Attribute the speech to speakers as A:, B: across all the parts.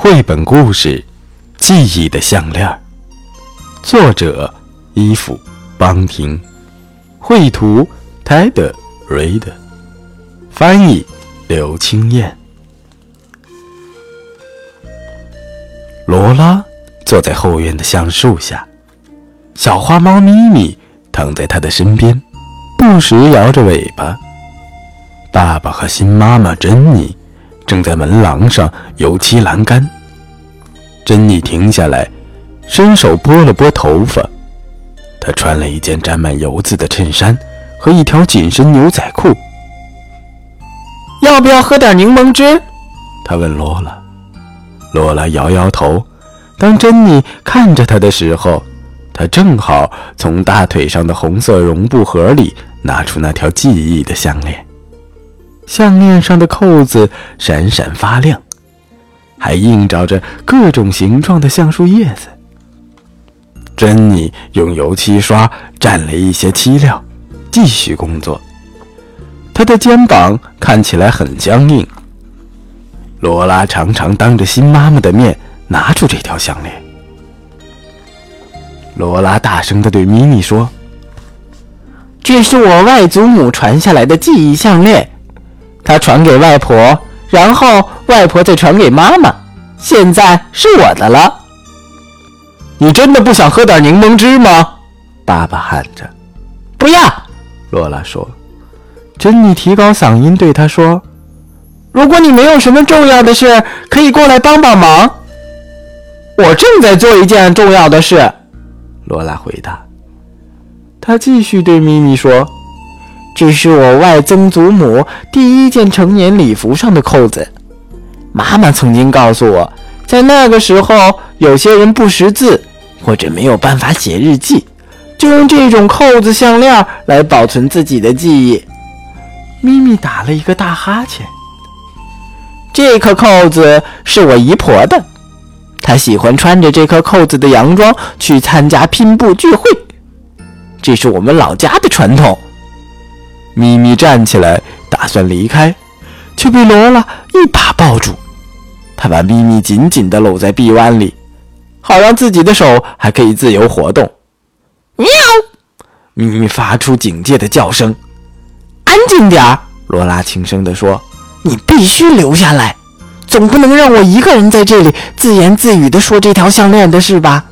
A: 绘本故事《记忆的项链》，作者伊芙·邦廷，绘图泰德·瑞德，翻译刘青燕。罗拉坐在后院的橡树下，小花猫咪咪躺在她的身边，不时摇着尾巴。爸爸和新妈妈珍妮。正在门廊上油漆栏杆。珍妮停下来，伸手拨了拨头发。她穿了一件沾满油渍的衬衫和一条紧身牛仔裤。
B: 要不要喝点柠檬汁？
A: 她问罗拉。罗拉摇摇头。当珍妮看着她的时候，她正好从大腿上的红色绒布盒里拿出那条记忆的项链。项链上的扣子闪闪发亮，还映照着各种形状的橡树叶子。珍妮用油漆刷蘸了一些漆料，继续工作。她的肩膀看起来很僵硬。罗拉常常当着新妈妈的面拿出这条项链。罗拉大声地对咪咪说：“
B: 这是我外祖母传下来的记忆项链。”他传给外婆，然后外婆再传给妈妈，现在是我的了。
A: 你真的不想喝点柠檬汁吗？爸爸喊着。
B: 不要，
A: 罗拉说。珍妮提高嗓音对他说：“
B: 如果你没有什么重要的事，可以过来帮帮忙。”我正在做一件重要的事，
A: 罗拉回答。他继续对咪咪说。
B: 这是我外曾祖母第一件成年礼服上的扣子。妈妈曾经告诉我，在那个时候，有些人不识字或者没有办法写日记，就用这种扣子项链来保存自己的记忆。
A: 咪咪打了一个大哈欠。
B: 这颗扣子是我姨婆的，她喜欢穿着这颗扣子的洋装去参加拼布聚会，这是我们老家的传统。
A: 咪咪站起来，打算离开，却被罗拉一把抱住。他把咪咪紧紧地搂在臂弯里，好让自己的手还可以自由活动。
B: 喵！
A: 咪咪发出警戒的叫声。
B: 安静点儿，罗拉轻声地说：“你必须留下来，总不能让我一个人在这里自言自语地说这条项链的事吧？”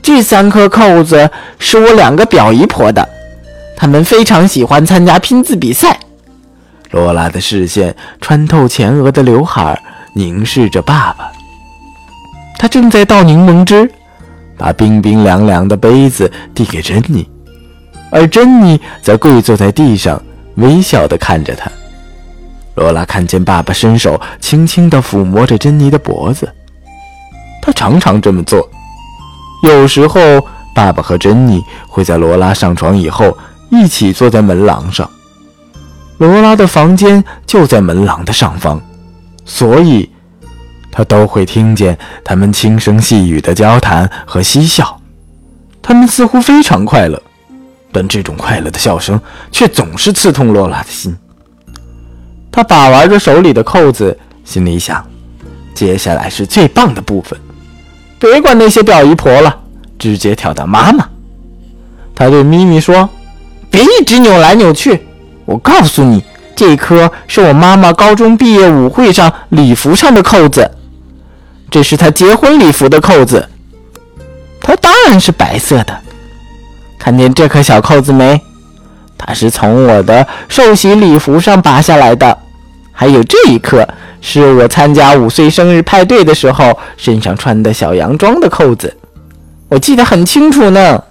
B: 这三颗扣子是我两个表姨婆的。他们非常喜欢参加拼字比赛。
A: 罗拉的视线穿透前额的刘海，凝视着爸爸。他正在倒柠檬汁，把冰冰凉凉的杯子递给珍妮，而珍妮则跪坐在地上，微笑地看着他。罗拉看见爸爸伸手轻轻地抚摸着珍妮的脖子，他常常这么做。有时候，爸爸和珍妮会在罗拉上床以后。一起坐在门廊上，罗拉的房间就在门廊的上方，所以他都会听见他们轻声细语的交谈和嬉笑。他们似乎非常快乐，但这种快乐的笑声却总是刺痛罗拉的心。他把玩着手里的扣子，心里想：接下来是最棒的部分，别管那些表姨婆了，直接跳到妈妈。他对咪咪说。
B: 别一直扭来扭去！我告诉你，这颗是我妈妈高中毕业舞会上礼服上的扣子，这是她结婚礼服的扣子。它当然是白色的。看见这颗小扣子没？它是从我的寿喜礼服上拔下来的。还有这一颗，是我参加五岁生日派对的时候身上穿的小洋装的扣子，我记得很清楚呢。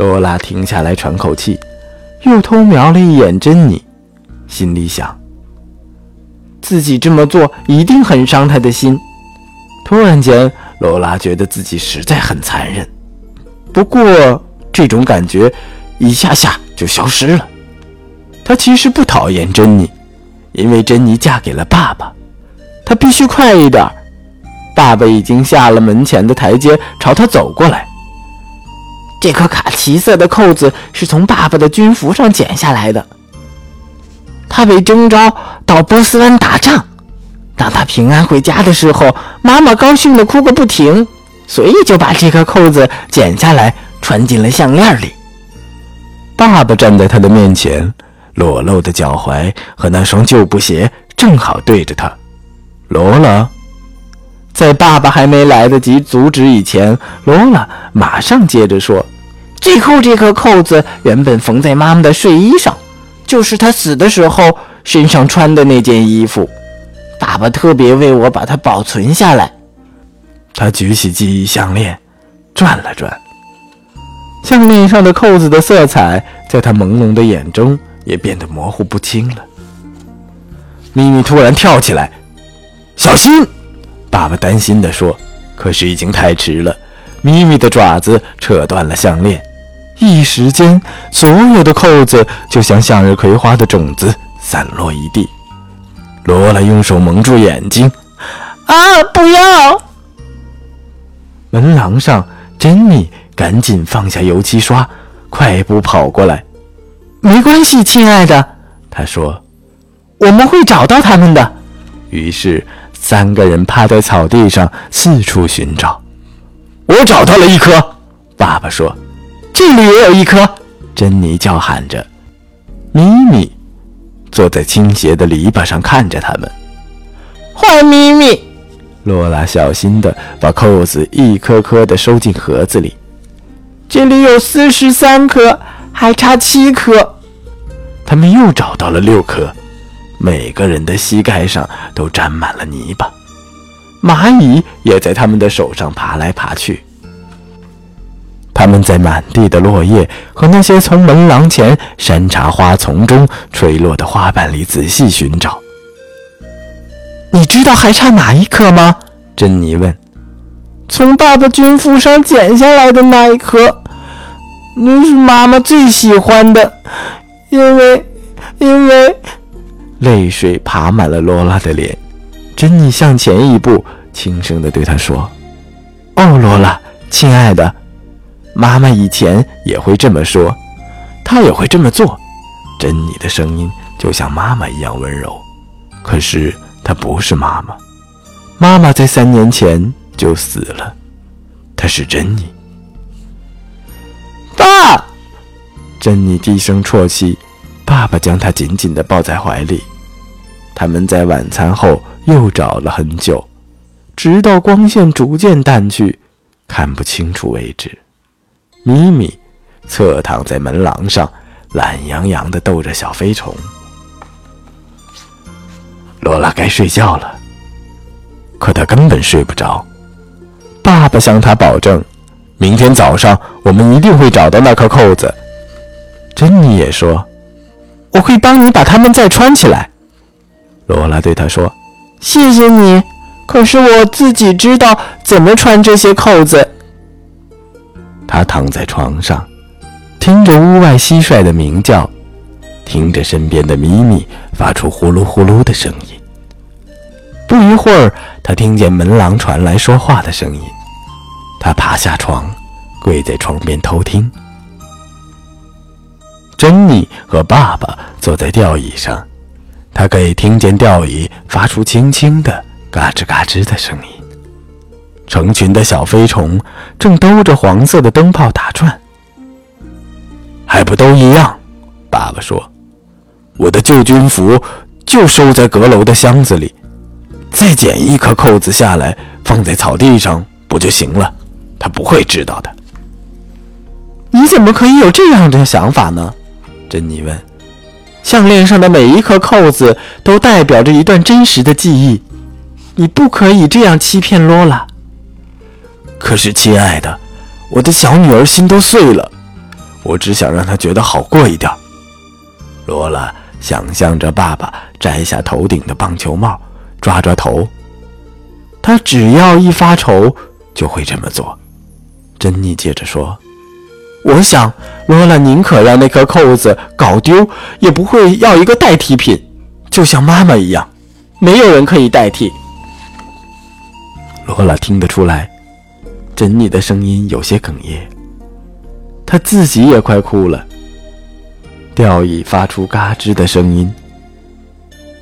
A: 罗拉停下来喘口气，又偷瞄了一眼珍妮，心里想：
B: 自己这么做一定很伤她的心。
A: 突然间，罗拉觉得自己实在很残忍。不过，这种感觉一下下就消失了。她其实不讨厌珍妮，因为珍妮嫁给了爸爸。她必须快一点，爸爸已经下了门前的台阶，朝她走过来。
B: 这颗卡其色的扣子是从爸爸的军服上剪下来的。他被征召到波斯湾打仗，当他平安回家的时候，妈妈高兴的哭个不停，所以就把这颗扣子剪下来穿进了项链里。
A: 爸爸站在他的面前，裸露的脚踝和那双旧布鞋正好对着他。罗拉，
B: 在爸爸还没来得及阻止以前，罗拉马上接着说：“最后这颗扣子原本缝在妈妈的睡衣上，就是她死的时候身上穿的那件衣服。爸爸特别为我把它保存下来。”
A: 他举起记忆项链，转了转。
B: 项链上的扣子的色彩，在他朦胧的眼中也变得模糊不清了。
A: 咪咪突然跳起来，小心！爸爸担心地说。可是已经太迟了，咪咪的爪子扯断了项链，一时间，所有的扣子就像向日葵花的种子散落一地。罗拉用手蒙住眼睛，
B: 啊，不要！
A: 门廊上，珍妮。赶紧放下油漆刷，快步跑过来。
B: 没关系，亲爱的，他说：“我们会找到他们的。”
A: 于是三个人趴在草地上四处寻找。我找到了一颗，爸爸说：“
B: 这里也有一颗。”
A: 珍妮叫喊着。咪咪坐在倾斜的篱笆上看着他们。
B: 坏咪咪，
A: 罗拉小心地把扣子一颗颗地收进盒子里。
B: 这里有四十三颗，还差七颗。
A: 他们又找到了六颗，每个人的膝盖上都沾满了泥巴，蚂蚁也在他们的手上爬来爬去。他们在满地的落叶和那些从门廊前山茶花丛中垂落的花瓣里仔细寻找。
B: 你知道还差哪一颗吗？珍妮问。从爸爸军服上剪下来的那一颗，那是妈妈最喜欢的，因为，因为，
A: 泪水爬满了罗拉的脸。珍妮向前一步，轻声地对她说：“哦，罗拉，亲爱的，妈妈以前也会这么说，她也会这么做。”珍妮的声音就像妈妈一样温柔，可是她不是妈妈。妈妈在三年前。就死了，她是珍妮。
B: 爸，
A: 珍妮低声啜泣，爸爸将她紧紧地抱在怀里。他们在晚餐后又找了很久，直到光线逐渐淡去，看不清楚为止。咪咪侧躺在门廊上，懒洋洋地逗着小飞虫。罗拉该睡觉了，可她根本睡不着。爸爸向他保证，明天早上我们一定会找到那颗扣子。珍妮也说：“
B: 我会帮你把它们再穿起来。”
A: 罗拉对他说：“
B: 谢谢你，可是我自己知道怎么穿这些扣子。”
A: 他躺在床上，听着屋外蟋蟀的鸣叫，听着身边的咪咪发出呼噜呼噜的声音。不一会儿，他听见门廊传来说话的声音。他爬下床，跪在床边偷听。珍妮和爸爸坐在吊椅上，他可以听见吊椅发出轻轻的嘎吱嘎吱的声音。成群的小飞虫正兜着黄色的灯泡打转。还不都一样？爸爸说：“我的旧军服就收在阁楼的箱子里。”再剪一颗扣子下来，放在草地上不就行了？他不会知道的。
B: 你怎么可以有这样的想法呢？珍妮问。项链上的每一颗扣子都代表着一段真实的记忆，你不可以这样欺骗罗拉。
A: 可是，亲爱的，我的小女儿心都碎了，我只想让她觉得好过一点。罗拉想象着爸爸摘下头顶的棒球帽。抓抓头，他只要一发愁就会这么做。珍妮接着说：“
B: 我想罗拉宁可让那颗扣子搞丢，也不会要一个代替品，就像妈妈一样，没有人可以代替。”
A: 罗拉听得出来，珍妮的声音有些哽咽，她自己也快哭了。吊椅发出嘎吱的声音，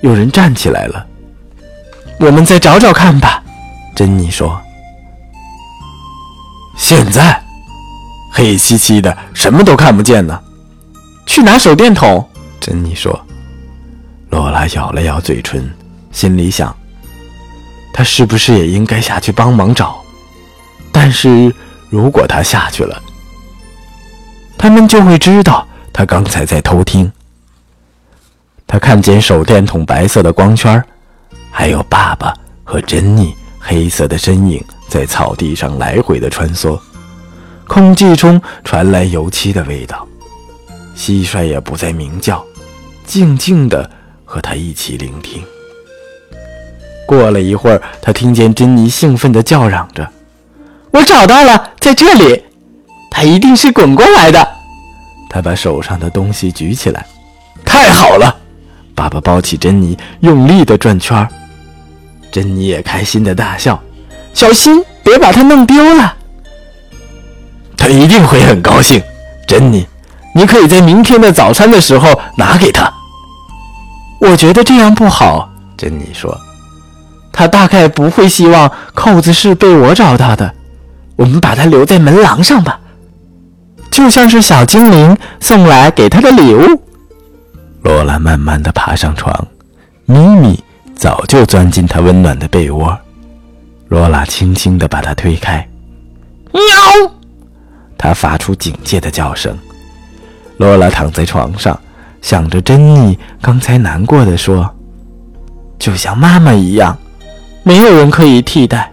A: 有人站起来了。
B: 我们再找找看吧。”珍妮说。
A: “现在，黑漆漆的，什么都看不见呢。”
B: 去拿手电筒。
A: 珍妮说。罗拉咬了咬嘴唇，心里想：她是不是也应该下去帮忙找？但是如果她下去了，他们就会知道她刚才在偷听。他看见手电筒白色的光圈，还有爸爸和珍妮黑色的身影在草地上来回的穿梭，空气中传来油漆的味道。蟋蟀也不再鸣叫，静静的和他一起聆听。过了一会儿，他听见珍妮兴奋的叫嚷着：“
B: 我找到了，在这里！它一定是滚过来的。”
A: 他把手上的东西举起来，太好了！爸爸抱起珍妮，用力的转圈儿。珍妮也开心的大笑：“
B: 小心，别把它弄丢了。”
A: 他一定会很高兴，珍妮。你可以在明天的早餐的时候拿给他。
B: 我觉得这样不好，珍妮说。他大概不会希望扣子是被我找到的。我们把它留在门廊上吧，就像是小精灵送来给他的礼物。
A: 罗拉慢慢地爬上床，咪咪早就钻进他温暖的被窝。罗拉轻轻地把他推开，
B: 喵！
A: 他发出警戒的叫声。罗拉躺在床上，想着珍妮刚才难过的说：“
B: 就像妈妈一样，没有人可以替代。”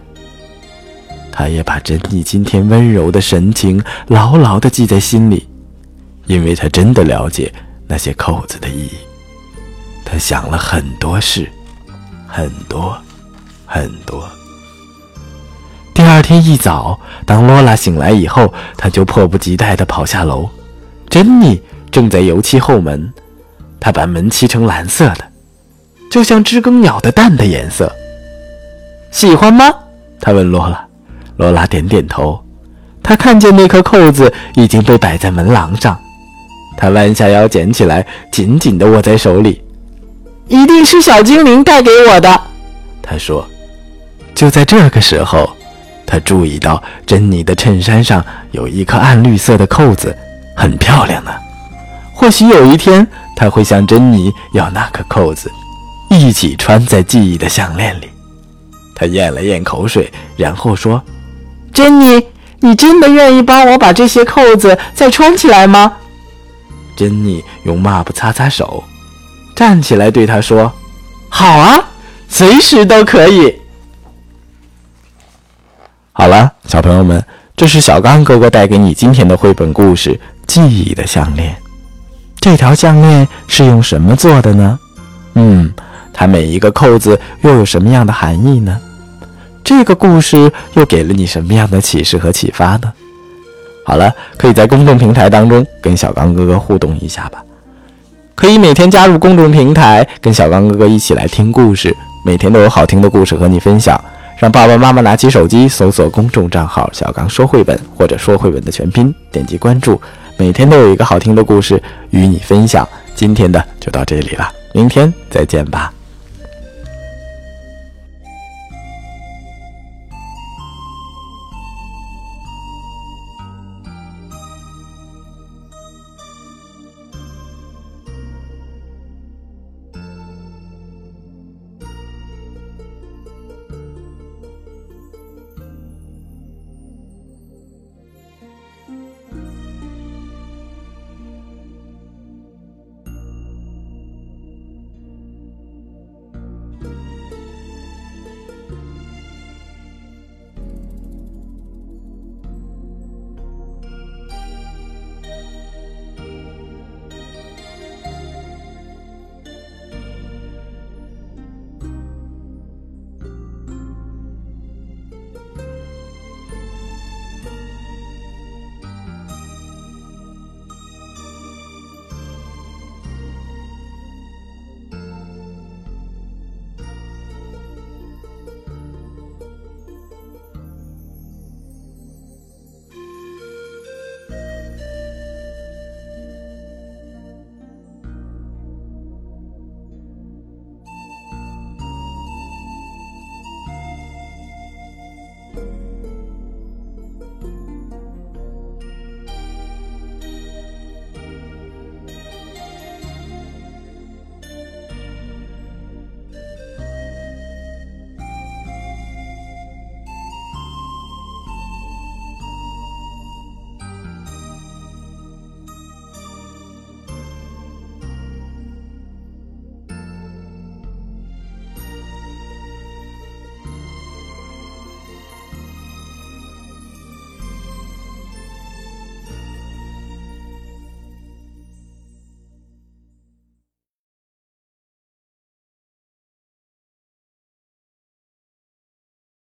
A: 他也把珍妮今天温柔的神情牢牢的记在心里，因为他真的了解那些扣子的意义。他想了很多事，很多，很多。天一早，当罗拉醒来以后，他就迫不及待地跑下楼。珍妮正在油漆后门，她把门漆成蓝色的，就像知更鸟的蛋的颜色。
B: 喜欢吗？
A: 她问罗拉。罗拉点点头。她看见那颗扣子已经被摆在门廊上，她弯下腰捡起来，紧紧地握在手里。
B: 一定是小精灵带给我的，
A: 她说。就在这个时候，他注意到珍妮的衬衫上有一颗暗绿色的扣子。很漂亮呢，或许有一天他会向珍妮要那颗扣子，一起穿在记忆的项链里。他咽了咽口水，然后说：“
B: 珍妮，你真的愿意帮我把这些扣子再穿起来吗？”
A: 珍妮用抹布擦擦手，站起来对他说：“
B: 好啊，随时都可以。”
A: 好了，小朋友们，这是小刚哥哥带给你今天的绘本故事。记忆的项链，这条项链是用什么做的呢？嗯，它每一个扣子又有什么样的含义呢？这个故事又给了你什么样的启示和启发呢？好了，可以在公众平台当中跟小刚哥哥互动一下吧。可以每天加入公众平台，跟小刚哥哥一起来听故事，每天都有好听的故事和你分享。让爸爸妈妈拿起手机，搜索公众账号“小刚说绘本”或者“说绘本”的全拼，点击关注。每天都有一个好听的故事与你分享，今天的就到这里了，明天再见吧。